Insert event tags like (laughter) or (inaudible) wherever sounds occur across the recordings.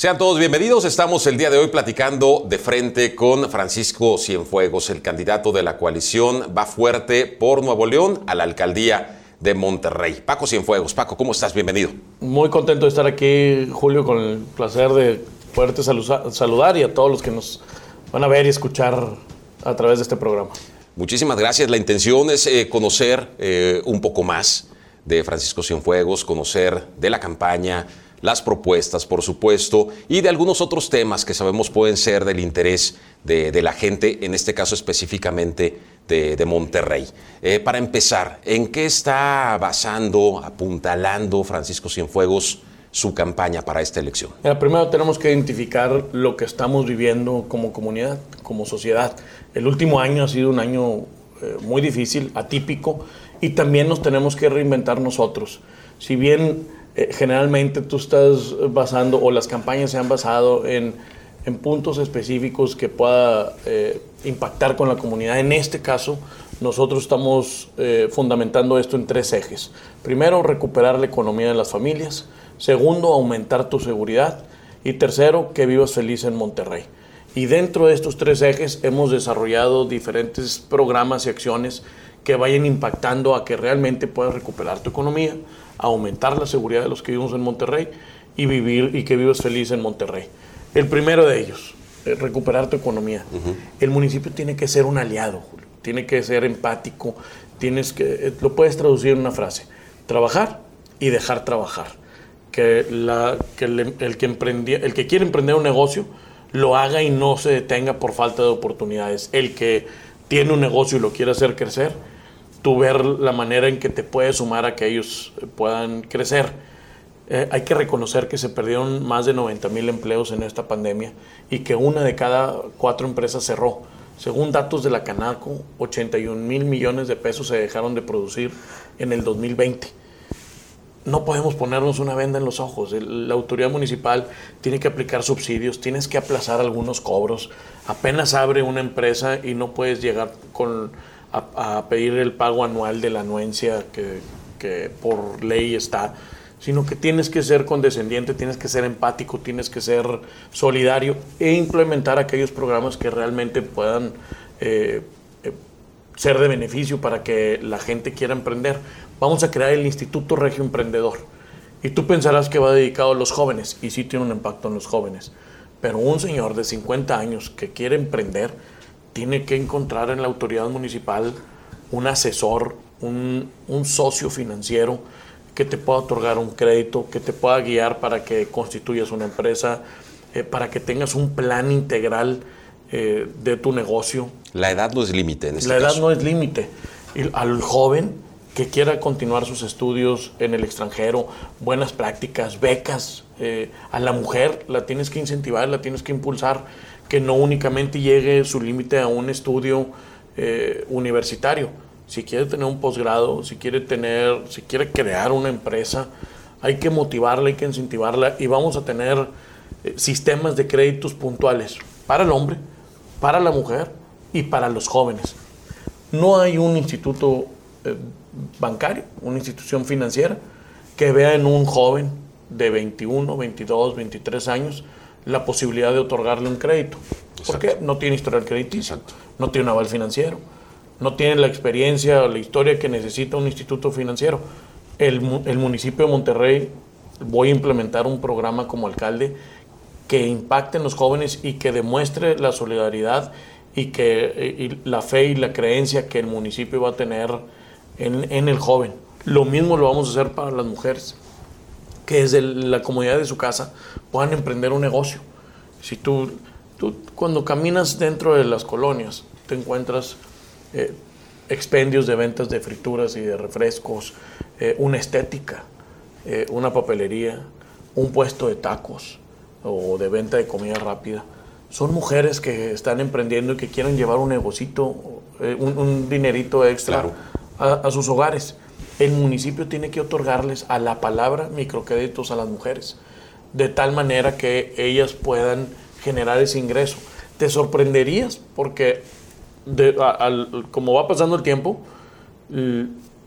Sean todos bienvenidos. Estamos el día de hoy platicando de frente con Francisco Cienfuegos, el candidato de la coalición Va Fuerte por Nuevo León a la alcaldía de Monterrey. Paco Cienfuegos. Paco, ¿cómo estás? Bienvenido. Muy contento de estar aquí, Julio, con el placer de poderte saludar y a todos los que nos van a ver y escuchar a través de este programa. Muchísimas gracias. La intención es eh, conocer eh, un poco más de Francisco Cienfuegos, conocer de la campaña, las propuestas, por supuesto, y de algunos otros temas que sabemos pueden ser del interés de, la gente, en este caso específicamente de, Monterrey. Eh, para empezar, ¿en qué está basando, apuntalando Francisco Cienfuegos su campaña para esta elección? primero tenemos que identificar lo que estamos viviendo como comunidad, como sociedad. El último año ha sido un año eh, muy difícil, atípico, y también nos tenemos que reinventar nosotros. Si bien eh, generalmente tú estás basando o las campañas se han basado en, en puntos específicos que pueda eh, impactar con la comunidad. En este caso, nosotros estamos eh, fundamentando esto en tres ejes. Primero, recuperar la economía de las familias. Segundo, aumentar tu seguridad. Y tercero, que vivas feliz en Monterrey. Y dentro de estos tres ejes hemos desarrollado diferentes programas y acciones que vayan impactando a que realmente puedas recuperar tu economía, aumentar la seguridad de los que vivimos en Monterrey y vivir y que vivas feliz en Monterrey. El primero de ellos, eh, recuperar tu economía. El municipio tiene que ser un aliado, tiene que ser empático, tienes que, eh, lo puedes traducir en una frase, trabajar y dejar trabajar. Que, la, que el, que el que quiere emprender un negocio lo haga y no se detenga por falta de oportunidades. El que tiene un negocio y lo quiere hacer crecer, tú ver la manera en que te puedes sumar a que ellos puedan crecer. Eh, hay que reconocer que se perdieron más de 90 mil empleos en esta pandemia y que una de cada cuatro empresas cerró. Según datos de la Canaco, 81 mil millones de pesos se dejaron de producir en el 2020. No podemos ponernos una venda en los ojos. La autoridad municipal tiene que aplicar subsidios, tienes que aplazar algunos cobros. Apenas abre una empresa y no puedes llegar con a, pedir el pago anual de la anuencia que, que, por ley está, sino que tienes que ser condescendiente, tienes que ser empático, tienes que ser solidario e implementar aquellos programas que realmente puedan eh, eh, ser de beneficio para que la gente quiera emprender. Vamos a crear el Instituto Regio Emprendedor. Y tú pensarás que va dedicado a los jóvenes, y sí tiene un impacto en los jóvenes. Pero un señor de 50 años que quiere emprender, tiene que encontrar en la autoridad municipal un asesor, un, socio financiero que te pueda otorgar un crédito, que te pueda guiar para que constituyas una empresa, eh, para que tengas un plan integral eh, de tu negocio. La edad no es límite en este La edad no es límite. Al joven que quiera continuar sus estudios en el extranjero, buenas prácticas, becas, eh, a la mujer la tienes que incentivar, la tienes que impulsar que no únicamente llegue su límite a un estudio eh, universitario. Si quiere tener un posgrado, si quiere tener, si quiere crear una empresa, hay que motivarla, hay que incentivarla y vamos a tener eh, sistemas de créditos puntuales para el hombre, para la mujer y para los jóvenes. No hay un instituto eh, bancario, una institución financiera que vea en un joven de 21, 22, 23 años la posibilidad de otorgarle un crédito. Porque no tiene historial crediticio, no tiene un aval financiero, no tiene la experiencia o la historia que necesita un instituto financiero. El, municipio de Monterrey, voy a implementar un programa como alcalde que impacte en los jóvenes y que demuestre la solidaridad y que la fe y la creencia que el municipio va a tener en, en el joven. Lo mismo lo vamos a hacer para las mujeres que desde la comodidad de su casa puedan emprender un negocio. Si tú, tú cuando caminas dentro de las colonias, te encuentras eh, expendios de ventas de frituras y de refrescos, eh, una estética, eh, una papelería, un puesto de tacos o de venta de comida rápida. Son mujeres que están emprendiendo y que quieren llevar un negocito, un, dinerito extra a sus hogares el municipio tiene que otorgarles a la palabra microcréditos a las mujeres, de tal manera que ellas puedan generar ese ingreso. Te sorprenderías porque como va pasando el tiempo,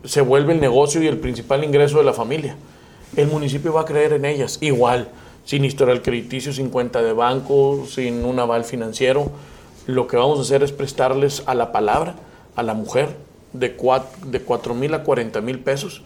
se vuelve el negocio y el principal ingreso de la familia. El municipio va a creer en ellas. Igual, sin historial crediticio, sin cuenta de banco, sin un aval financiero. Lo que vamos a hacer es prestarles a la palabra, a la mujer, de 4 mil a 40 mil pesos,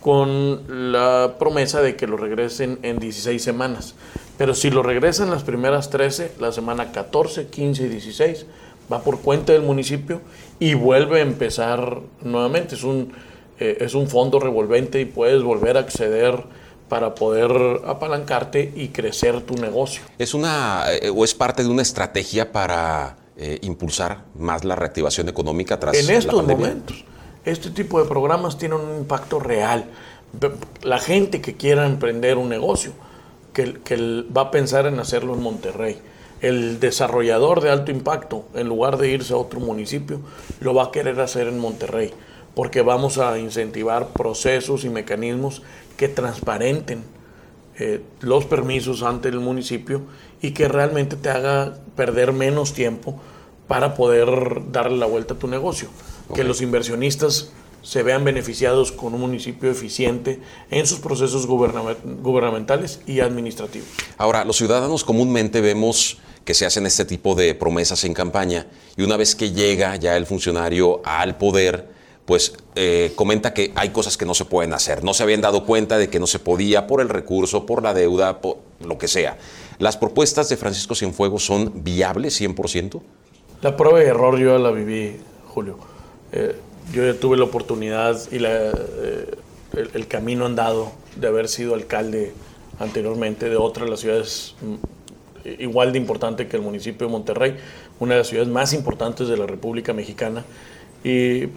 con la promesa de que lo regresen en 16 semanas. Pero si lo regresan las primeras 13, la semana 14, 15 y 16, va por cuenta del municipio y vuelve a empezar nuevamente. Es un, eh, es un fondo revolvente y puedes volver a acceder para poder apalancarte y crecer tu negocio. ¿Es una eh, o es parte de una estrategia para eh, impulsar más la reactivación económica tras en estos la pandemia? momentos, este tipo de programas tienen un impacto real. La gente que quiera emprender un negocio, que, que va a pensar en hacerlo en Monterrey el desarrollador de alto impacto, en lugar de irse a otro municipio, lo va a querer hacer en Monterrey, porque vamos a incentivar procesos y mecanismos que transparenten eh, los permisos ante el municipio y que realmente te haga perder menos tiempo para poder darle la vuelta a tu negocio. Que los inversionistas se vean beneficiados con un municipio eficiente en sus procesos gubernamentales y administrativos. Ahora, los ciudadanos comúnmente vemos que se hacen este tipo de promesas en campaña y una vez que llega ya el funcionario al poder, pues eh, comenta que hay cosas que no se pueden hacer. No se habían dado cuenta de que no se podía por el recurso, por la deuda, por lo que sea. ¿Las propuestas de Francisco Cienfuegos son viables 100%? La prueba de error yo la viví, Julio. Eh, yo ya tuve la oportunidad y eh, el, camino andado de haber sido alcalde anteriormente de otra de las ciudades igual de importante que el municipio de Monterrey, una de las ciudades más importantes de la República Mexicana. Y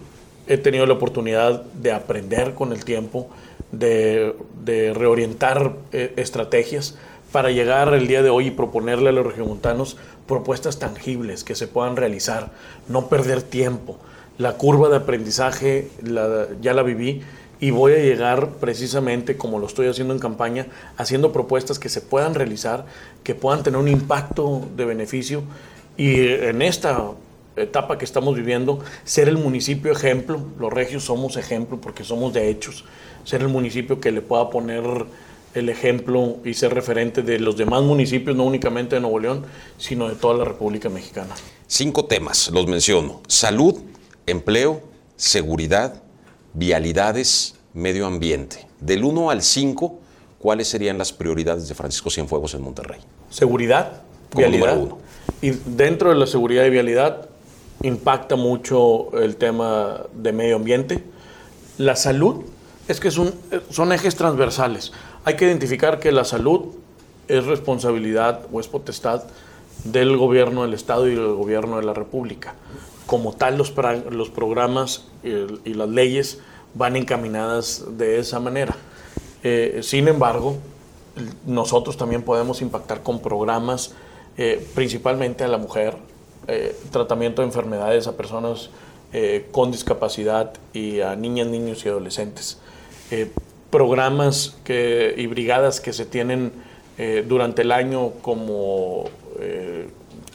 he tenido la oportunidad de aprender con el tiempo, de, de reorientar eh, estrategias para llegar el día de hoy y proponerle a los regiomontanos propuestas tangibles que se puedan realizar, no perder tiempo. La curva de aprendizaje ya la viví y voy a llegar precisamente como lo estoy haciendo en campaña, haciendo propuestas que se puedan realizar, que puedan tener un impacto de beneficio y en esta etapa que estamos viviendo, ser el municipio ejemplo, los regios somos ejemplo porque somos de hechos, ser el municipio que le pueda poner el ejemplo y ser referente de los demás municipios, no únicamente de Nuevo León, sino de toda la República Mexicana. Cinco temas, los menciono. Salud, empleo, seguridad, vialidades, medio ambiente. Del 1 al 5, ¿cuáles serían las prioridades de Francisco Cienfuegos en Monterrey? Seguridad, vialidad. Uno. Y dentro de la seguridad y vialidad impacta mucho el tema de medio ambiente. La salud es que son, son ejes transversales. Hay que identificar que la salud es responsabilidad o es potestad del gobierno del Estado y del gobierno de la República como tal los, los programas y, las leyes van encaminadas de esa manera. Eh, sin embargo, nosotros también podemos impactar con programas eh, principalmente a la mujer, eh, tratamiento de enfermedades a personas con discapacidad y a niñas, niños y adolescentes. Eh, programas que, y brigadas que se tienen eh, durante el año como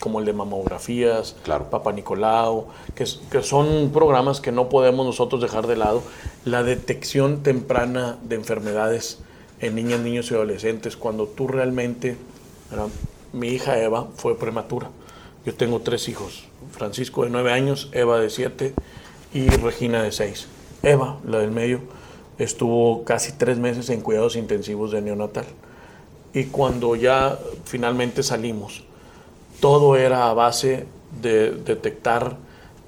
como el de mamografías, claro. Papa Nicolau, que, que, son programas que no podemos nosotros dejar de lado. La detección temprana de enfermedades en niñas, niños y adolescentes, cuando tú realmente, ¿verdad? mi hija Eva fue prematura. Yo tengo tres hijos, Francisco de nueve años, Eva de siete y Regina de seis. Eva, la del medio, estuvo casi tres meses en cuidados intensivos de neonatal. Y cuando ya finalmente salimos, todo era a base de detectar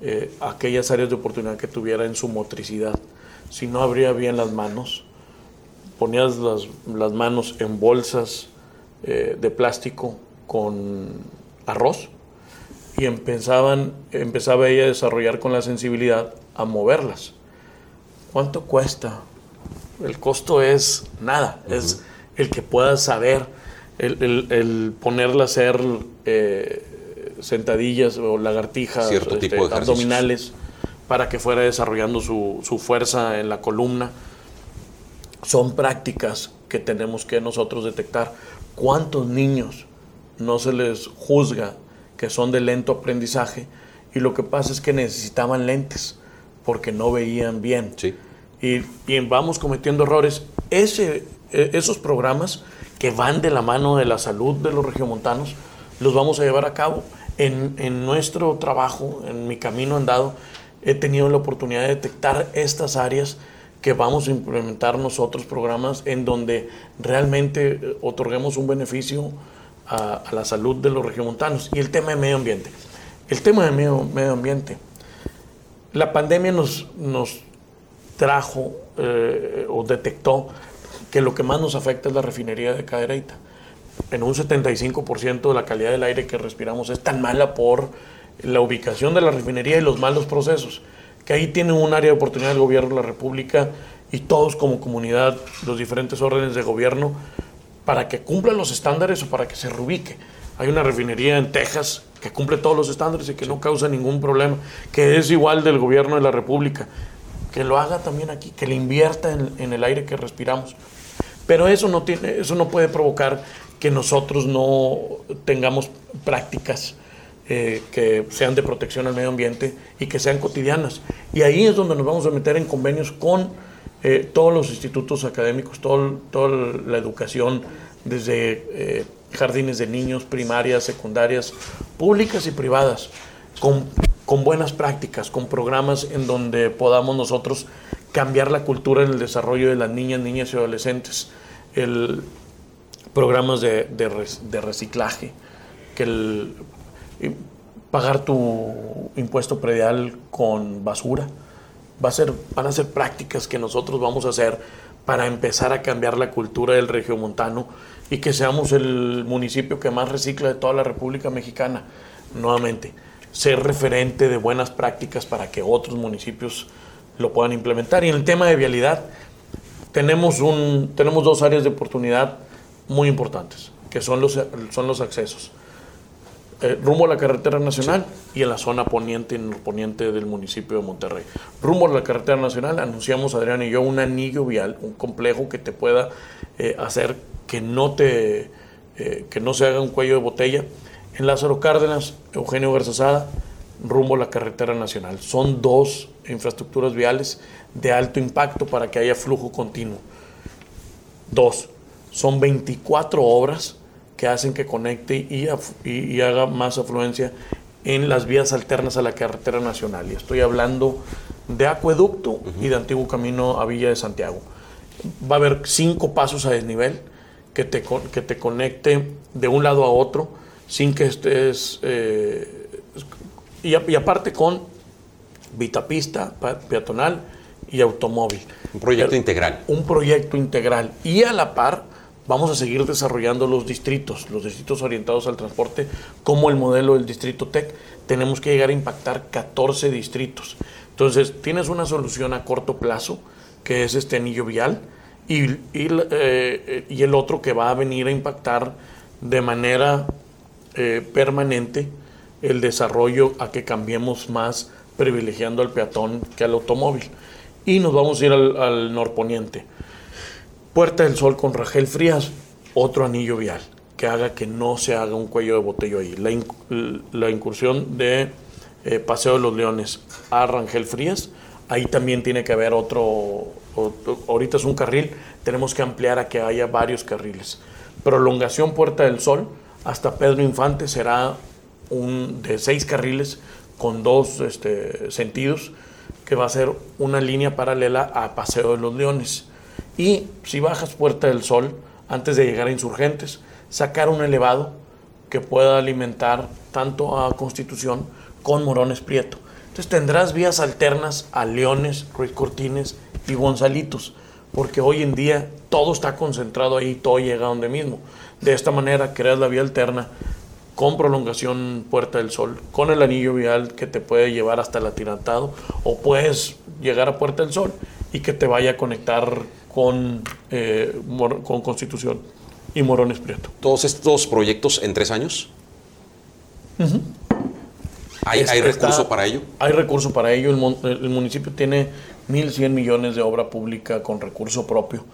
eh, aquellas áreas de oportunidad que tuviera en su motricidad. Si no abría bien las manos, ponías las, manos en bolsas eh, de plástico con arroz y empezaban, empezaba ella a desarrollar con la sensibilidad a moverlas. ¿Cuánto cuesta? El costo es nada, uh -huh. es el que puedas saber el, el, el ponerla a hacer eh, sentadillas o lagartijas, Cierto este, tipo de abdominales, para que fuera desarrollando su, su, fuerza en la columna. Son prácticas que tenemos que nosotros detectar. ¿Cuántos niños no se les juzga que son de lento aprendizaje? Y lo que pasa es que necesitaban lentes porque no veían bien. Sí. Y, y vamos cometiendo errores. Ese, esos programas que van de la mano de la salud de los regiomontanos, los vamos a llevar a cabo. En, en nuestro trabajo, en mi camino andado, he tenido la oportunidad de detectar estas áreas que vamos a implementar nosotros programas en donde realmente eh, otorguemos un beneficio a, a, la salud de los regiomontanos. Y el tema de medio ambiente. El tema de medio, medio ambiente. La pandemia nos, nos trajo eh, o detectó que lo que más nos afecta es la refinería de Cadereyta. En un 75% de la calidad del aire que respiramos es tan mala por la ubicación de la refinería y los malos procesos, que ahí tiene un área de oportunidad el gobierno de la República y todos como comunidad, los diferentes órdenes de gobierno, para que cumplan los estándares o para que se reubique. Hay una refinería en Texas que cumple todos los estándares y que no causa ningún problema, que es igual del gobierno de la República. Que lo haga también aquí, que le invierta en, el aire que respiramos. Pero eso no, tiene, eso no puede provocar que nosotros no tengamos prácticas eh, que sean de protección al medio ambiente y que sean cotidianas. Y ahí es donde nos vamos a meter en convenios con eh, todos los institutos académicos, toda la educación, desde eh, jardines de niños, primarias, secundarias, públicas y privadas, con, con buenas prácticas, con programas en donde podamos nosotros cambiar la cultura en el desarrollo de las niñas, niñas y adolescentes, el, programas de, de, reciclaje, que el, pagar tu impuesto predial con basura. Va a ser, van a ser prácticas que nosotros vamos a hacer para empezar a cambiar la cultura del regiomontano y que seamos el municipio que más recicla de toda la República Mexicana. Nuevamente, ser referente de buenas prácticas para que otros municipios lo puedan implementar. Y en el tema de vialidad, tenemos, un, tenemos dos áreas de oportunidad muy importantes, que son los, son los accesos. Eh, rumbo a la carretera nacional sí. y en la zona poniente y norponiente del municipio de Monterrey. Rumbo a la carretera nacional, anunciamos Adrián y yo un anillo vial, un complejo que te pueda eh, hacer que no, te, eh, que no se haga un cuello de botella. En Lázaro Cárdenas, Eugenio Garzazada, rumbo a la carretera nacional. Son dos infraestructuras viales de alto impacto para que haya flujo continuo. Dos, son 24 obras que hacen que conecte y, y, y, haga más afluencia en las vías alternas a la carretera nacional. Y estoy hablando de acueducto uh -huh. y de antiguo camino a Villa de Santiago. Va a haber cinco pasos a desnivel que te, que te conecte de un lado a otro sin que estés... Eh, y, y, aparte con vitapista peatonal y automóvil. Un proyecto Pero, integral. Un proyecto integral. Y a la par vamos a seguir desarrollando los distritos, los distritos orientados al transporte, como el modelo del distrito TEC. Tenemos que llegar a impactar 14 distritos. Entonces, tienes una solución a corto plazo, que es este anillo vial, y, y, eh, y el otro que va a venir a impactar de manera eh, permanente el desarrollo a que cambiemos más privilegiando al peatón que al automóvil. Y nos vamos a ir al, norponiente. Puerta del Sol con Rangel Frías, otro anillo vial que haga que no se haga un cuello de botella ahí. La incursión de eh, Paseo de los Leones a Rangel Frías, ahí también tiene que haber otro, otro, ahorita es un carril, tenemos que ampliar a que haya varios carriles. Prolongación Puerta del Sol hasta Pedro Infante será un de seis carriles con dos este, sentidos, que va a ser una línea paralela a Paseo de los Leones. Y si bajas Puerta del Sol, antes de llegar a Insurgentes, sacar un elevado que pueda alimentar tanto a Constitución con Morones Prieto. Entonces tendrás vías alternas a Leones, Ruiz Cortines y Gonzalitos, porque hoy en día todo está concentrado ahí, todo llega a donde mismo. De esta manera creas la vía alterna con prolongación Puerta del Sol, con el anillo vial que te puede llevar hasta el atirantado, o puedes llegar a Puerta del Sol y que te vaya a conectar con, eh, con Constitución y Morones Prieto. ¿Todos estos proyectos en tres años? Uh -huh. ¿Hay, ¿Hay, recurso está, para ello? Hay recurso para ello. El, el municipio tiene 1.100 millones de obra pública con recurso propio.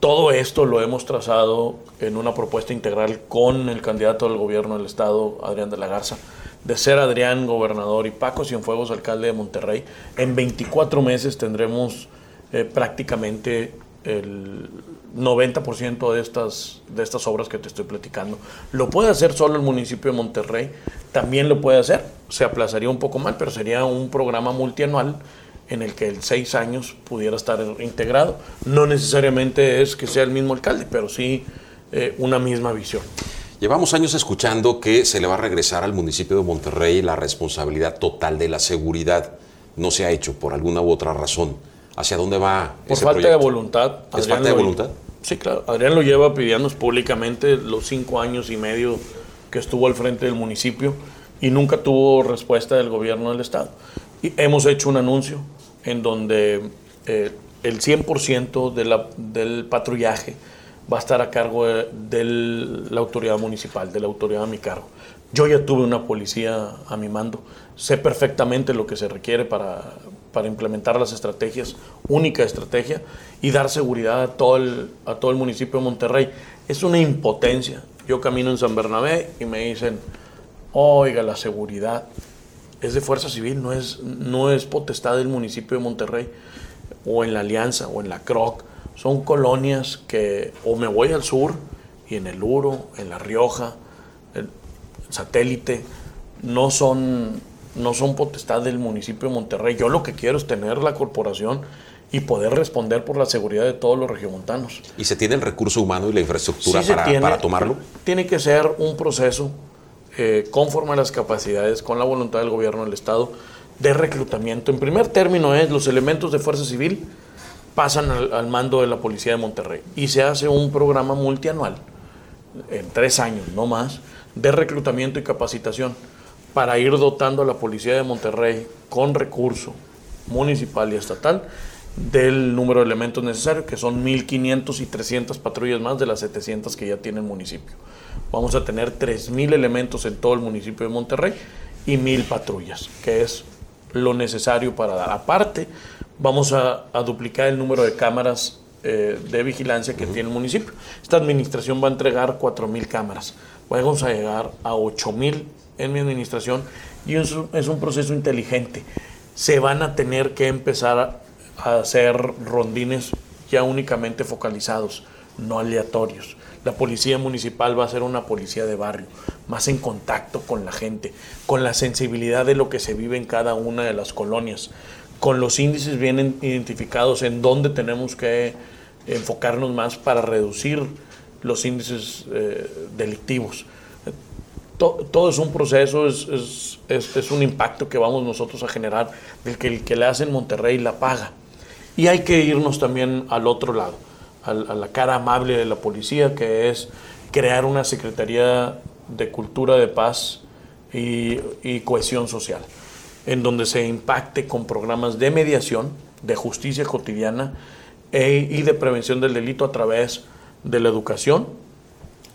Todo esto lo hemos trazado en una propuesta integral con el candidato del gobierno del Estado, Adrián de la Garza. De ser Adrián gobernador y Paco Cienfuegos alcalde de Monterrey, en 24 meses tendremos eh, prácticamente el 90% de estas, de estas obras que te estoy platicando. Lo puede hacer solo el municipio de Monterrey, también lo puede hacer, se aplazaría un poco mal, pero sería un programa multianual en el que el seis años pudiera estar integrado. No necesariamente es que sea el mismo alcalde, pero sí eh, una misma visión. Llevamos años escuchando que se le va a regresar al municipio de Monterrey la responsabilidad total de la seguridad. No se ha hecho por alguna u otra razón. ¿Hacia dónde va? Por falta de voluntad. ¿Es falta de voluntad? Sí, claro. Adrián lo lleva pidiéndonos públicamente los cinco años y medio que estuvo al frente del municipio y nunca tuvo respuesta del gobierno del Estado. Y hemos hecho un anuncio en donde eh, el 100% de del patrullaje va a estar a cargo de, la autoridad municipal, de la autoridad a mi cargo. Yo ya tuve una policía a mi mando, sé perfectamente lo que se requiere para, para implementar las estrategias, única estrategia, y dar seguridad a todo, el, a todo el municipio de Monterrey. Es una impotencia. Yo camino en San Bernabé y me dicen, oiga, la seguridad es de fuerza civil, no es, no es potestad del municipio de Monterrey, o en la Alianza, o en la CROC. Son colonias que o me voy al sur, y en el Uro, en La Rioja, el satélite, no son, no son potestad del municipio de Monterrey. Yo lo que quiero es tener la corporación y poder responder por la seguridad de todos los regiomontanos. ¿Y se tiene el recurso humano y la infraestructura para, para, tomarlo? Tiene que ser un proceso eh, conforme a las capacidades, con la voluntad del gobierno del Estado, de reclutamiento. En primer término es los elementos de fuerza civil pasan al, mando de la Policía de Monterrey y se hace un programa multianual, en tres años, no más, de reclutamiento y capacitación para ir dotando a la Policía de Monterrey con recurso municipal y estatal del número de elementos necesarios, que son 1.500 y 300 patrullas más de las 700 que ya tiene el municipio. Vamos a tener 3.000 elementos en todo el municipio de Monterrey y 1.000 patrullas, que es lo necesario para dar. Aparte, vamos a, duplicar el número de cámaras eh, de vigilancia que tiene el municipio. Esta administración va a entregar 4.000 cámaras. Vamos a llegar a 8.000 en mi administración y eso es un proceso inteligente. Se van a tener que empezar a hacer rondines ya únicamente focalizados, no aleatorios. La policía municipal va a ser una policía de barrio, más en contacto con la gente, con la sensibilidad de lo que se vive en cada una de las colonias, con los índices bien identificados en dónde tenemos que enfocarnos más para reducir los índices eh, delictivos. Todo, es un proceso, es, es, un impacto que vamos nosotros a generar, del que el que le hace en Monterrey la paga. Y hay que irnos también al otro lado a, la cara amable de la policía, que es crear una Secretaría de Cultura de Paz y, Cohesión Social, en donde se impacte con programas de mediación, de justicia cotidiana e, y de prevención del delito a través de la educación,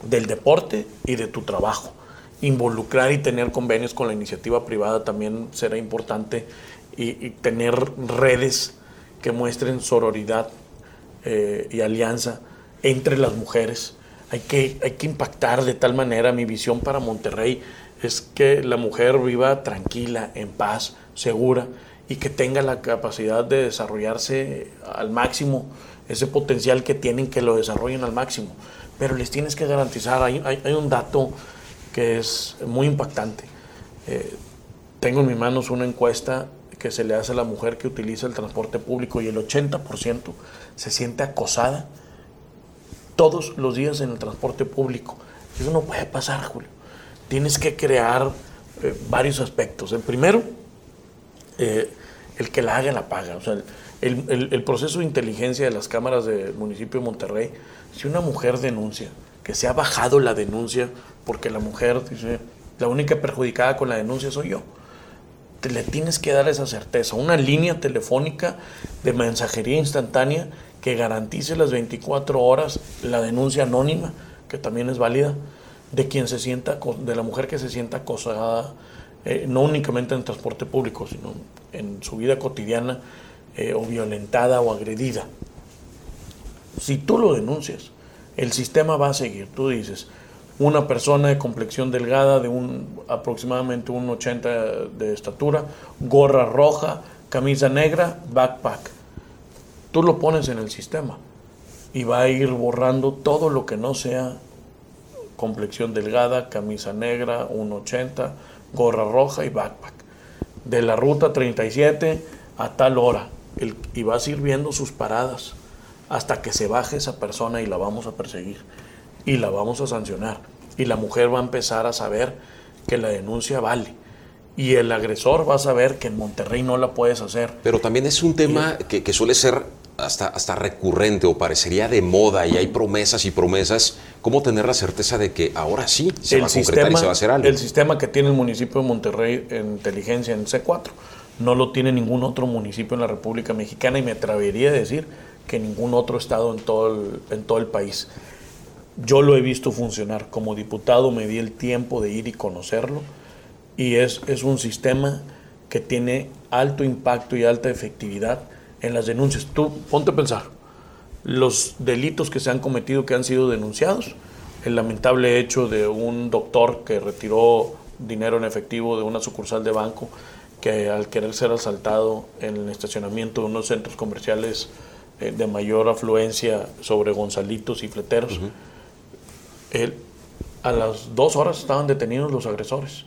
del deporte y de tu trabajo. Involucrar y tener convenios con la iniciativa privada también será importante y tener redes que muestren sororidad eh, y alianza entre las mujeres. Hay que, hay que impactar de tal manera, mi visión para Monterrey es que la mujer viva tranquila, en paz, segura y que tenga la capacidad de desarrollarse al máximo, ese potencial que tienen, que lo desarrollen al máximo. Pero les tienes que garantizar, hay, hay, un dato que es muy impactante. Eh, tengo en mis manos una encuesta que se le hace a la mujer que utiliza el transporte público y el 80% se siente acosada todos los días en el transporte público. Eso no puede pasar, Julio. Tienes que crear eh, varios aspectos. El primero, eh, el que la haga la paga. O sea, el, el, proceso de inteligencia de las cámaras del municipio de Monterrey, si una mujer denuncia, que se ha bajado la denuncia porque la mujer dice, la única perjudicada con la denuncia soy yo te le tienes que dar esa certeza. Una línea telefónica de mensajería instantánea que garantice las 24 horas la denuncia anónima, que también es válida, de quien se sienta, de la mujer que se sienta acosada, eh, no únicamente en transporte público, sino en su vida cotidiana, eh, o violentada o agredida. Si tú lo denuncias, el sistema va a seguir. Tú dices, una persona de complexión delgada, de un aproximadamente un 80 de estatura, gorra roja, camisa negra, backpack. Tú lo pones en el sistema y va a ir borrando todo lo que no sea complexión delgada, camisa negra, 1,80, gorra roja y backpack. De la ruta 37 a tal hora. y vas a ir viendo sus paradas hasta que se baje esa persona y la vamos a perseguir y la vamos a sancionar. Y la mujer va a empezar a saber que la denuncia vale. Y el agresor va a saber que en Monterrey no la puedes hacer. Pero también es un tema que, que suele ser hasta, hasta recurrente o parecería de moda y hay promesas y promesas, ¿cómo tener la certeza de que ahora sí se va a concretar y se va a hacer algo? El sistema que tiene el municipio de Monterrey en inteligencia en C4 no lo tiene ningún otro municipio en la República Mexicana y me atrevería a decir que ningún otro estado en todo el, en todo el país. Yo lo he visto funcionar. Como diputado me di el tiempo de ir y conocerlo y es, es un sistema que tiene alto impacto y alta efectividad en las denuncias. Tú ponte a pensar, los delitos que se han cometido, que han sido denunciados, el lamentable hecho de un doctor que retiró dinero en efectivo de una sucursal de banco, que al querer ser asaltado en el estacionamiento de unos centros comerciales eh, de mayor afluencia sobre Gonzalitos y Fleteros, él, a las dos horas estaban detenidos los agresores,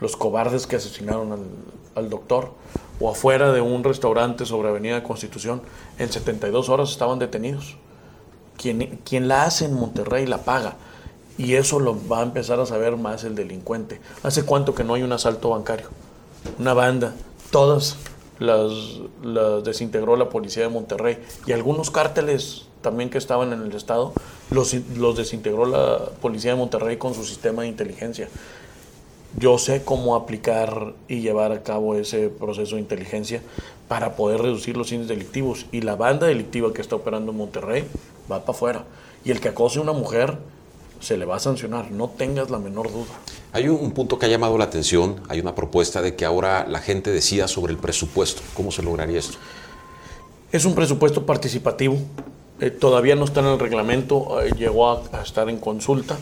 los cobardes que asesinaron al, al doctor o afuera de un restaurante sobre Avenida Constitución, en 72 horas estaban detenidos. Quien, quien la hace en Monterrey la paga. Y eso lo va a empezar a saber más el delincuente. ¿Hace cuánto que no hay un asalto bancario? Una banda, todas las, las desintegró la policía de Monterrey. Y algunos cárteles también que estaban en el estado los, los desintegró la policía de Monterrey con su sistema de inteligencia yo sé cómo aplicar y llevar a cabo ese proceso de inteligencia para poder reducir los índices delictivos. Y la banda delictiva que está operando en Monterrey va para afuera. Y el que acose a una mujer se le va a sancionar, no tengas la menor duda. Hay un punto que ha llamado la atención, hay una propuesta de que ahora la gente decida sobre el presupuesto. ¿Cómo se lograría esto? Es un presupuesto participativo, eh, todavía no está en el reglamento, eh, llegó a estar en consulta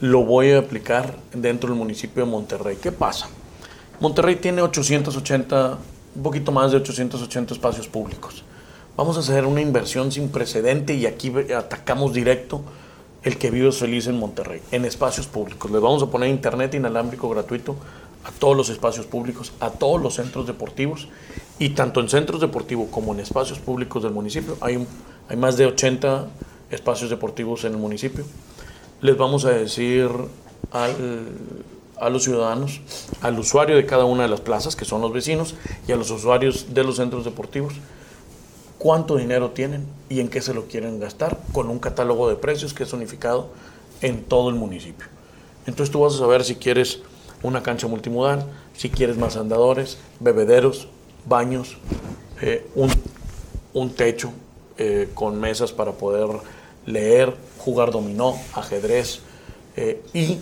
lo voy a aplicar dentro del municipio de Monterrey. ¿Qué pasa? Monterrey tiene 880, un poquito más de 880 espacios públicos. Vamos a hacer una inversión sin precedente y aquí atacamos directo el que vive feliz en Monterrey, en espacios públicos. Le vamos a poner internet inalámbrico gratuito a todos los espacios públicos, a todos los centros deportivos y tanto en centros deportivos como en espacios públicos del municipio. Hay, hay más de 80 espacios deportivos en el municipio les vamos a decir a los ciudadanos, al usuario de cada una de las plazas, que son los vecinos, y a los usuarios de los centros deportivos, cuánto dinero tienen y en qué se lo quieren gastar, con un catálogo de precios que es unificado en todo el municipio. Entonces tú vas a saber si quieres una cancha multimodal, si quieres más andadores, bebederos, baños, eh, un, techo eh, con mesas para poder leer, jugar dominó, ajedrez, eh, y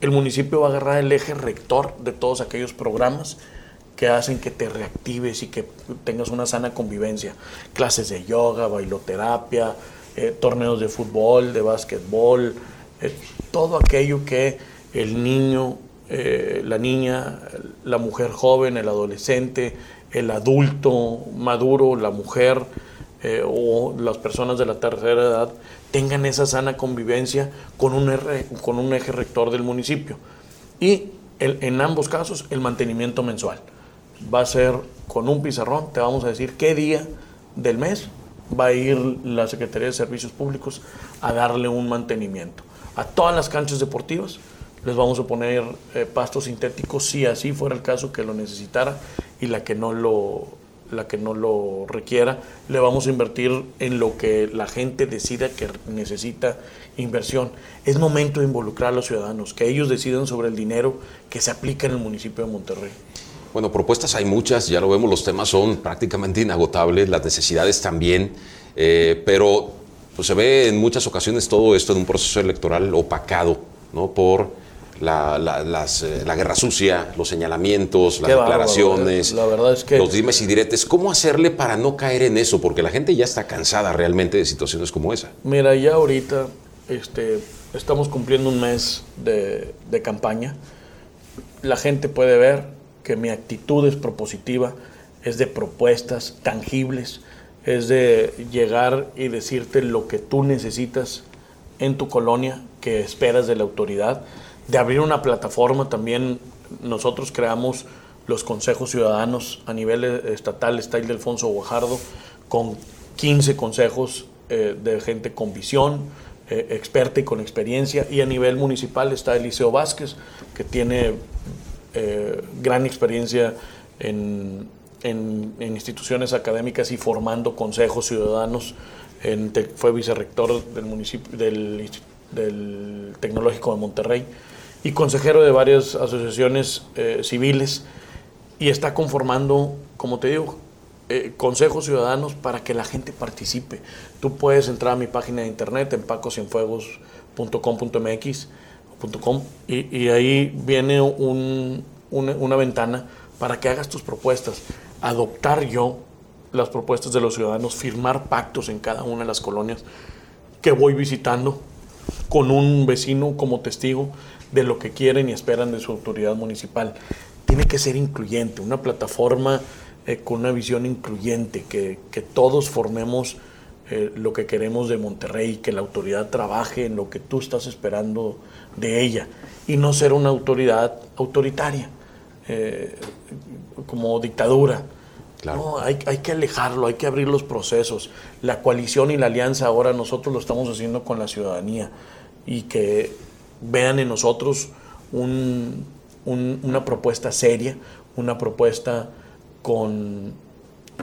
el municipio va a agarrar el eje rector de todos aquellos programas que hacen que te reactives y que tengas una sana convivencia. Clases de yoga, bailoterapia, eh, torneos de fútbol, de básquetbol, todo aquello que el niño, la niña, la mujer joven, el adolescente, el adulto maduro, la mujer o las personas de la tercera edad tengan esa sana convivencia con un, eje rector del municipio. Y en ambos casos el mantenimiento mensual. Va a ser con un pizarrón, te vamos a decir qué día del mes va a ir la Secretaría de Servicios Públicos a darle un mantenimiento. A todas las canchas deportivas les vamos a poner eh, pastos sintéticos si así fuera el caso que lo necesitara y la que no lo la que no lo requiera, le vamos a invertir en lo que la gente decida que necesita inversión. Es momento de involucrar a los ciudadanos, que ellos decidan sobre el dinero que se aplica en el municipio de Monterrey. Bueno, propuestas hay muchas, ya lo vemos, los temas son prácticamente inagotables, las necesidades también, eh, pero pues, se ve en muchas ocasiones todo esto en un proceso electoral opacado ¿no? por la, las, eh, la, guerra sucia, los señalamientos, las declaraciones, la verdad es que... los dimes y diretes. ¿Cómo hacerle para no caer en eso? Porque la gente ya está cansada realmente de situaciones como esa. Mira, ya ahorita este, estamos cumpliendo un mes de, de campaña. La gente puede ver que mi actitud es propositiva, es de propuestas tangibles, es de llegar y decirte lo que tú necesitas en tu colonia, que esperas de la autoridad, de abrir una plataforma también. Nosotros creamos los consejos ciudadanos a nivel estatal, está el de Alfonso Guajardo, con 15 consejos eh, de gente con visión, eh, experta y con experiencia, y a nivel municipal está Eliseo Vázquez, que tiene eh, gran experiencia en, instituciones académicas y formando consejos ciudadanos. fue vicerrector del municipio del, Tecnológico de Monterrey y consejero de varias asociaciones civiles y está conformando, como te digo, eh, consejos ciudadanos para que la gente participe. Tú puedes entrar a mi página de internet en pacosienfuegos.com.mx y, y ahí viene una, ventana para que hagas tus propuestas. Adoptar yo las propuestas de los ciudadanos, firmar pactos en cada una de las colonias que voy visitando con un vecino como testigo de lo que quieren y esperan de su autoridad municipal. Tiene que ser incluyente, una plataforma eh, con una visión incluyente, que, que todos formemos eh, lo que queremos de Monterrey, que la autoridad trabaje en lo que tú estás esperando de ella y no ser una autoridad autoritaria, eh, como dictadura. No, hay, hay, que alejarlo, hay que abrir los procesos. La coalición y la alianza ahora nosotros lo estamos haciendo con la ciudadanía y que vean en nosotros un, una propuesta seria, una propuesta con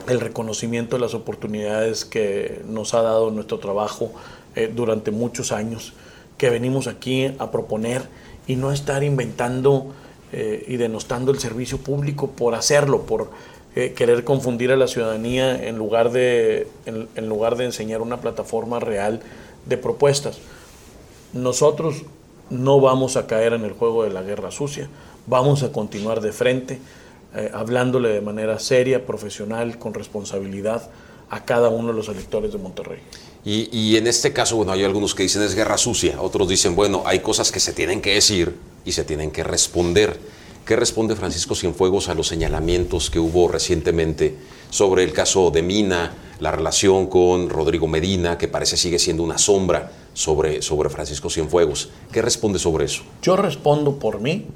el reconocimiento de las oportunidades que nos ha dado nuestro trabajo eh, durante muchos años, que venimos aquí a proponer y no estar inventando eh, y denostando el servicio público por hacerlo, por eh, querer confundir a la ciudadanía en lugar, de, en lugar de enseñar una plataforma real de propuestas. Nosotros no vamos a caer en el juego de la guerra sucia, vamos a continuar de frente eh, hablándole de manera seria, profesional, con responsabilidad a cada uno de los electores de Monterrey. Y, en este caso, bueno, hay algunos que dicen es guerra sucia, otros dicen, bueno, hay cosas que se tienen que decir y se tienen que responder. ¿Qué responde Francisco Cienfuegos a los señalamientos que hubo recientemente sobre el caso de Mina, la relación con Rodrigo Medina, que parece sigue siendo una sombra sobre, sobre Francisco Cienfuegos? ¿Qué responde sobre eso? Yo respondo por mí,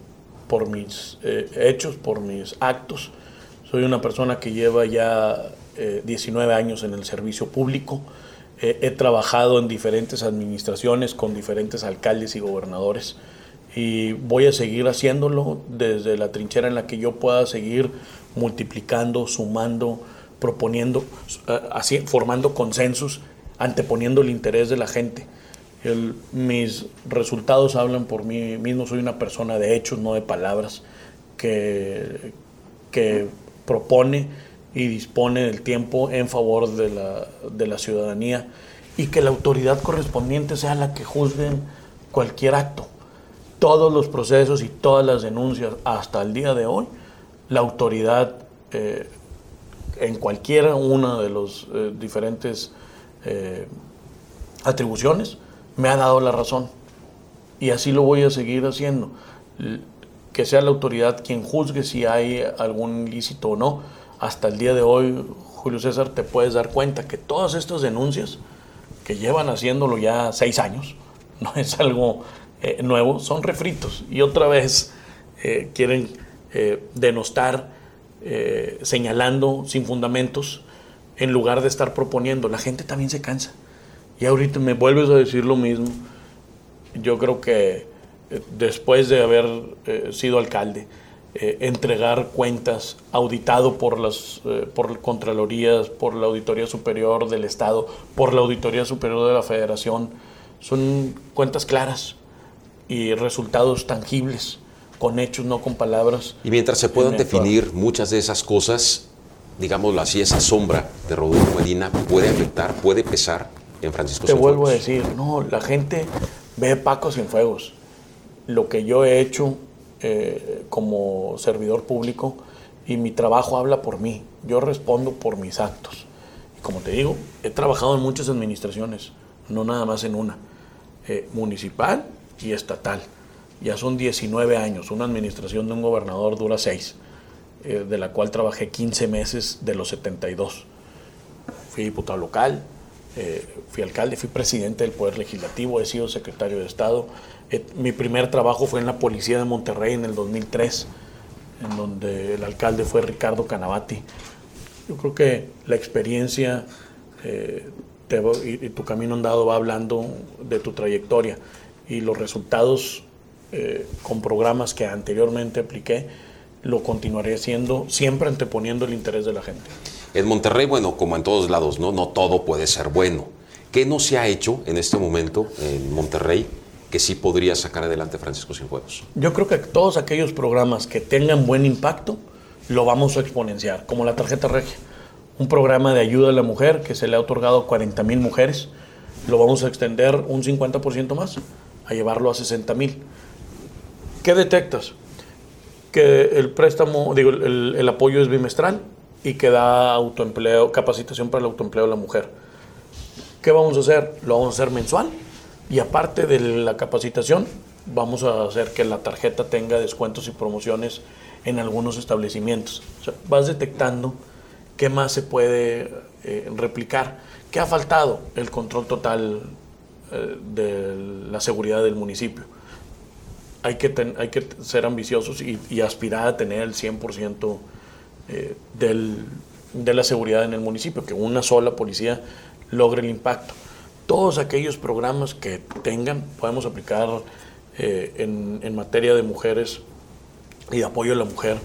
por mis eh, hechos, por mis actos. Soy una persona que lleva ya 19 eh, años en el servicio público. Eh, he trabajado en diferentes administraciones con diferentes alcaldes y gobernadores y voy a seguir haciéndolo desde la trinchera en la que yo pueda seguir multiplicando, sumando, proponiendo, así, formando consensos, anteponiendo el interés de la gente mis resultados hablan por mí mismo, soy una persona de hechos, no de palabras, que, que propone y dispone del tiempo en favor de la, de la ciudadanía y que la autoridad correspondiente sea la que juzgue cualquier acto. Todos los procesos y todas las denuncias hasta el día de hoy, la autoridad eh, en cualquiera una de los eh, diferentes eh, atribuciones me ha dado la razón. Y así lo voy a seguir haciendo. Que sea la autoridad quien juzgue si hay algún ilícito o no. Hasta el día de hoy, Julio César, te puedes dar cuenta que todas estas denuncias, que llevan haciéndolo ya seis años, (laughs) no es algo eh, nuevo, son refritos. Y otra vez eh, quieren eh, denostar, señalando sin fundamentos, en lugar de estar proponiendo. La gente también se cansa. Y ahorita me vuelves a decir lo mismo. Yo creo que eh, después de haber eh, sido alcalde, eh, entregar cuentas auditado por las por Contralorías, por la Auditoría Superior del Estado, por la Auditoría Superior de la Federación, son cuentas claras y resultados tangibles, con hechos, no con palabras. Y mientras se puedan definir muchas de esas cosas, digámoslo así, esa sombra de Rodolfo Medina puede afectar, puede pesar en Francisco Te vuelvo a decir, no, la gente ve Paco fuegos Lo que yo he hecho eh, como servidor público y mi trabajo habla por mí. Yo respondo por mis actos. Y como te digo, he trabajado en muchas administraciones, no nada más en una, eh, municipal y estatal. Ya son 19 años. Una administración de un gobernador dura 6, eh, de la cual trabajé 15 meses de los 72 fui diputado local, eh, fui alcalde, fui presidente del Poder Legislativo, he sido secretario de Estado. Eh, mi primer trabajo fue en la Policía de Monterrey en el 2003, en donde el alcalde fue Ricardo Canavati. Yo creo que la experiencia eh, y, tu camino andado va hablando de tu trayectoria y los resultados con programas que anteriormente apliqué, lo continuaré haciendo, siempre anteponiendo el interés de la gente. En Monterrey, bueno, como en todos lados, ¿no? Todo puede ser bueno. ¿Qué no se ha hecho en este momento en Monterrey que sí podría sacar adelante Francisco Cienfuegos? Yo creo que todos aquellos programas que tengan buen impacto lo vamos a exponenciar, como la tarjeta regia, un programa de ayuda a la mujer que se le ha otorgado a 40 mil mujeres, lo vamos a extender un 50% más, a llevarlo a 60 mil. ¿Qué detectas? Que el préstamo, digo, el apoyo es bimestral, y que da autoempleo, capacitación para el autoempleo de la mujer. ¿Qué vamos a hacer? Lo vamos a hacer mensual y aparte de la capacitación, vamos a hacer que la tarjeta tenga descuentos y promociones en algunos establecimientos. vas detectando qué más se puede eh, replicar. ¿Qué ha faltado? El control total eh, de la seguridad del municipio. Hay que, hay que ser ambiciosos y, y aspirar a tener el 100% eh, de la seguridad en el municipio, que una sola policía logre el impacto. Todos aquellos programas que tengan, podemos aplicar eh, en, materia de mujeres y de apoyo a la mujer,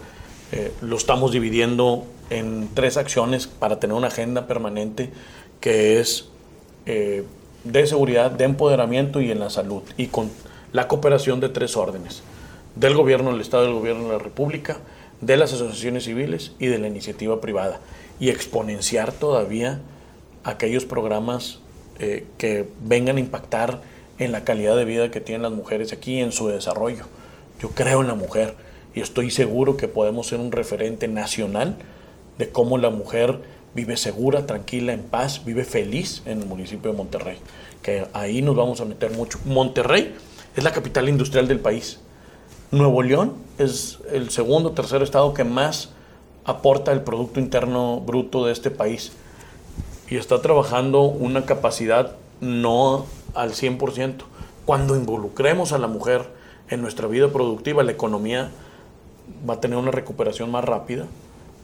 eh, lo estamos dividiendo en tres acciones para tener una agenda permanente que es de seguridad, de empoderamiento y en la salud, y con la cooperación de tres órdenes, del gobierno del Estado, del gobierno de la República, de las asociaciones civiles y de la iniciativa privada y exponenciar todavía aquellos programas eh, que vengan a impactar en la calidad de vida que tienen las mujeres aquí, en su desarrollo. Yo creo en la mujer y estoy seguro que podemos ser un referente nacional de cómo la mujer vive segura, tranquila, en paz, vive feliz en el municipio de Monterrey. Que ahí nos vamos a meter mucho. Monterrey es la capital industrial del país. Nuevo León es el segundo o tercer estado que más aporta el Producto Interno Bruto de este país y está trabajando una capacidad no al 100%. Cuando involucremos a la mujer en nuestra vida productiva, la economía va a tener una recuperación más rápida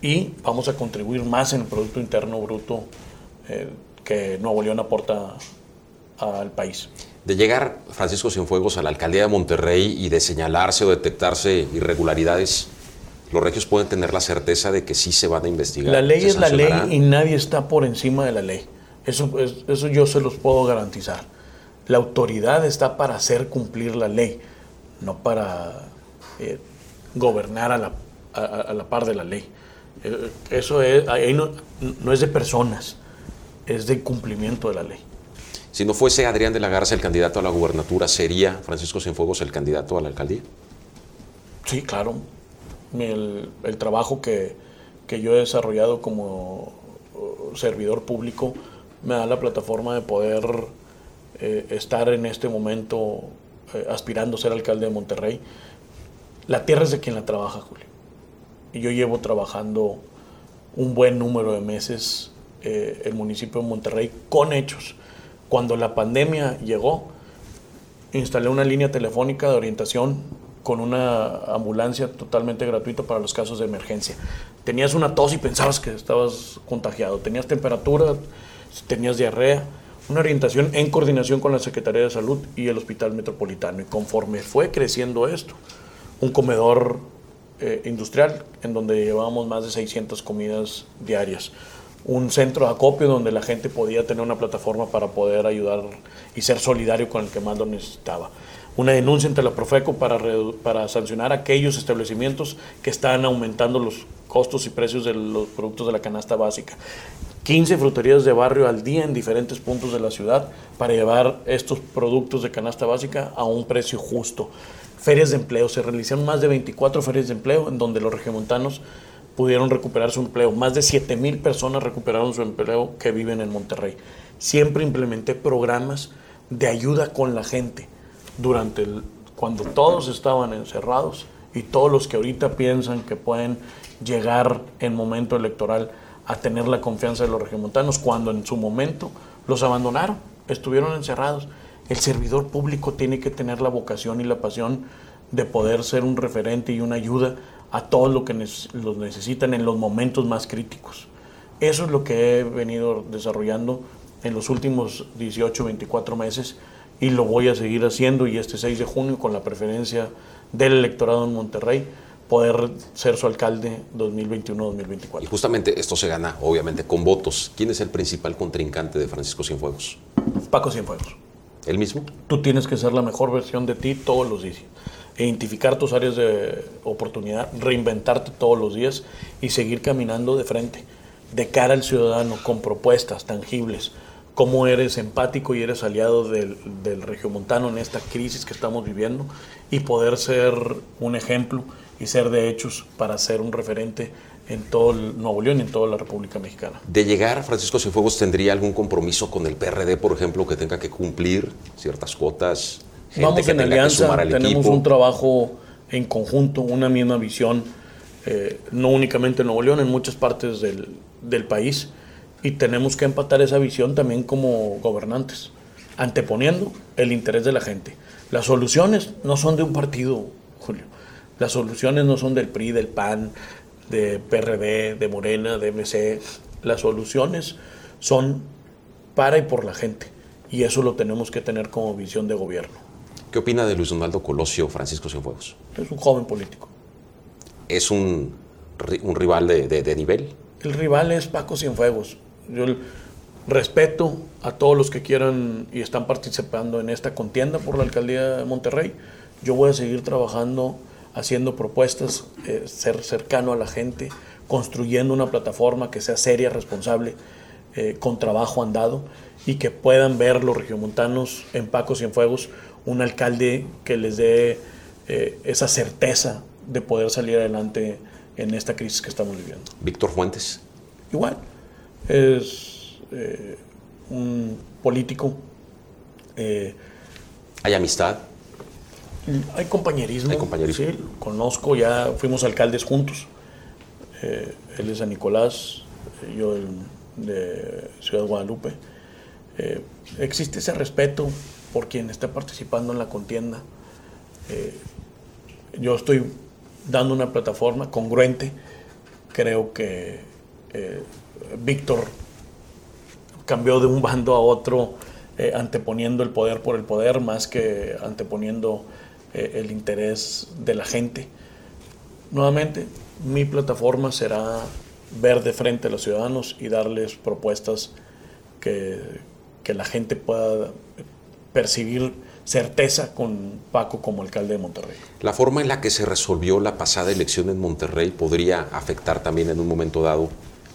y vamos a contribuir más en el Producto Interno Bruto eh, que Nuevo León aporta al país de llegar Francisco Cienfuegos a la alcaldía de Monterrey y de señalarse o detectarse irregularidades, los regios pueden tener la certeza de que sí se van a investigar. La ley es la ley y nadie está por encima de la ley. Eso, eso yo se los puedo garantizar. La autoridad está para hacer cumplir la ley, no para eh, gobernar a la, a, la, par de la ley. Eh, eso es, no, no es de personas, es de cumplimiento de la ley. Si no fuese Adrián de la Garza el candidato a la gubernatura, ¿sería Francisco Cienfuegos el candidato a la alcaldía? Sí, claro. El, trabajo que, yo he desarrollado como uh, servidor público me da la plataforma de poder eh, estar en este momento eh, aspirando a ser alcalde de Monterrey. La tierra es de quien la trabaja, Julio. Y yo llevo trabajando un buen número de meses eh, el municipio de Monterrey con hechos. Cuando la pandemia llegó, instalé una línea telefónica de orientación con una ambulancia totalmente gratuita para los casos de emergencia. Tenías una tos y pensabas que estabas contagiado, tenías temperatura, tenías diarrea, una orientación en coordinación con la Secretaría de Salud y el Hospital Metropolitano. Y conforme fue creciendo esto, un comedor eh, industrial en donde llevábamos más de 600 comidas diarias un centro de acopio donde la gente podía tener una plataforma para poder ayudar y ser solidario con el que más lo necesitaba. Una denuncia ante la Profeco para, para sancionar aquellos establecimientos que están aumentando los costos y precios de los productos de la canasta básica. 15 fruterías de barrio al día en diferentes puntos de la ciudad para llevar estos productos de canasta básica a un precio justo. Ferias de empleo, se realizaron más de 24 ferias de empleo en donde los regiomontanos pudieron recuperar su empleo. Más de 7 mil personas recuperaron su empleo que viven en Monterrey. Siempre implementé programas de ayuda con la gente durante el, cuando todos estaban encerrados y todos los que ahorita piensan que pueden llegar en momento electoral a tener la confianza de los regiomontanos cuando en su momento los abandonaron, estuvieron encerrados. El servidor público tiene que tener la vocación y la pasión de poder ser un referente y una ayuda a todos los que los necesitan en los momentos más críticos. Eso es lo que he venido desarrollando en los últimos 18, 24 meses y lo voy a seguir haciendo y este 6 de junio con la preferencia del electorado en Monterrey poder ser su alcalde 2021-2024. Y justamente esto se gana, obviamente, con votos. ¿Quién es el principal contrincante de Francisco Cienfuegos? Paco Cienfuegos. ¿El mismo? Tú tienes que ser la mejor versión de ti todos los días. Identificar tus áreas de oportunidad, reinventarte todos los días y seguir caminando de frente, de cara al ciudadano, con propuestas tangibles, cómo eres empático y eres aliado del, del regiomontano en esta crisis que estamos viviendo y poder ser un ejemplo y ser de hechos para ser un referente en todo el Nuevo León y en toda la República Mexicana. De llegar, Francisco Cienfuegos, ¿tendría algún compromiso con el PRD, por ejemplo, que tenga que cumplir ciertas cuotas? Gente Vamos que en alianza, tenemos un trabajo en conjunto, una misma visión, eh, no únicamente en Nuevo León, en muchas partes del, del país y tenemos que empatar esa visión también como gobernantes, anteponiendo el interés de la gente. Las soluciones no son de un partido, Julio. Las soluciones no son del PRI, del PAN, de PRD, de Morena, de MC. Las soluciones son para y por la gente. Y eso lo tenemos que tener como visión de gobierno. ¿Qué opina de Luis Donaldo Colosio, Francisco Cienfuegos? Es un joven político. ¿Es un, un rival de, de, de nivel? El rival es Paco Cienfuegos. Yo respeto a todos los que quieran y están participando en esta contienda por la alcaldía de Monterrey. Yo voy a seguir trabajando, haciendo propuestas, eh, ser cercano a la gente, construyendo una plataforma que sea seria, responsable, eh, con trabajo andado y que puedan ver los regiomontanos en Pacos y en Fuegos un alcalde que les dé eh, esa certeza de poder salir adelante en esta crisis que estamos viviendo. Víctor Fuentes. Igual es eh, un político. Eh, ¿Hay amistad? Hay compañerismo. Hay compañerismo. Sí, conozco, ya fuimos alcaldes juntos. Eh, él es San Nicolás, yo de Ciudad Guadalupe. existe ese respeto por quien está participando en la contienda. yo estoy dando una plataforma congruente. Creo que Víctor cambió de un bando a otro eh, anteponiendo el poder por el poder más que anteponiendo eh, el interés de la gente. Nuevamente, mi plataforma será ver de frente a los ciudadanos y darles propuestas que, que la gente pueda percibir certeza con Paco como alcalde de Monterrey. ¿La forma en la que se resolvió la pasada elección en Monterrey podría afectar también en un momento dado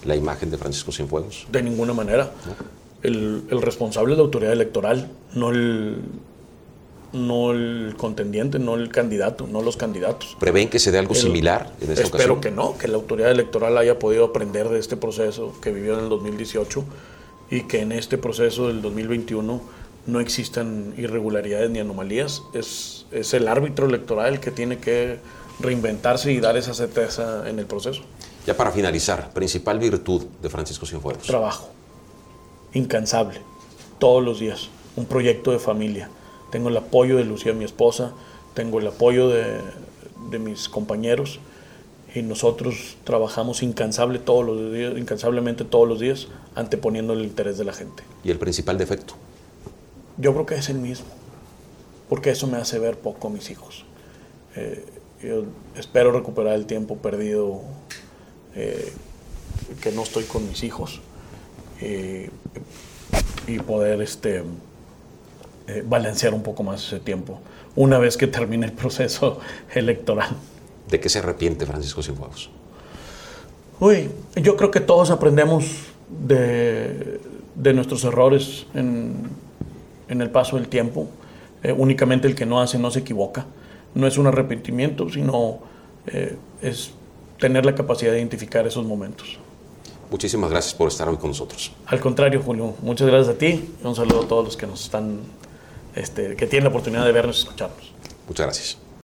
la imagen de Francisco Cienfuegos? De ninguna manera. El, responsable es la autoridad electoral, no el, no el contendiente, no el candidato, no los candidatos. ¿Prevén que se dé algo similar en esta espero que no, que la autoridad electoral haya podido aprender de este proceso que vivió en el 2018 y que en este proceso del 2021 no existan irregularidades ni anomalías. Es, es el árbitro electoral el que tiene que reinventarse y dar esa certeza en el proceso. Ya para finalizar, principal virtud de Francisco Cienfuegos. Trabajo, incansable, todos los días, un proyecto de familia. Tengo el apoyo de Lucía, mi esposa, tengo el apoyo de, de mis compañeros y nosotros trabajamos incansable todos los días, incansablemente todos los días, anteponiendo el interés de la gente. ¿Y el principal defecto? Yo creo que es el mismo, porque eso me hace ver poco a mis hijos. Eh, yo espero recuperar el tiempo perdido eh, que no estoy con mis hijos eh, y poder este, balancear un poco más ese tiempo una vez que termine el proceso (laughs) electoral. ¿De qué se arrepiente Francisco Cienfuegos? Uy, yo creo que todos aprendemos de, de nuestros errores en, en, el paso del tiempo. únicamente el que no hace no se equivoca. No es un arrepentimiento, sino es tener la capacidad de identificar esos momentos. Muchísimas gracias por estar hoy con nosotros. Al contrario, Julio, muchas gracias a ti y un saludo a todos los que nos están, este, que tienen la oportunidad de vernos y escucharnos. Muchas gracias.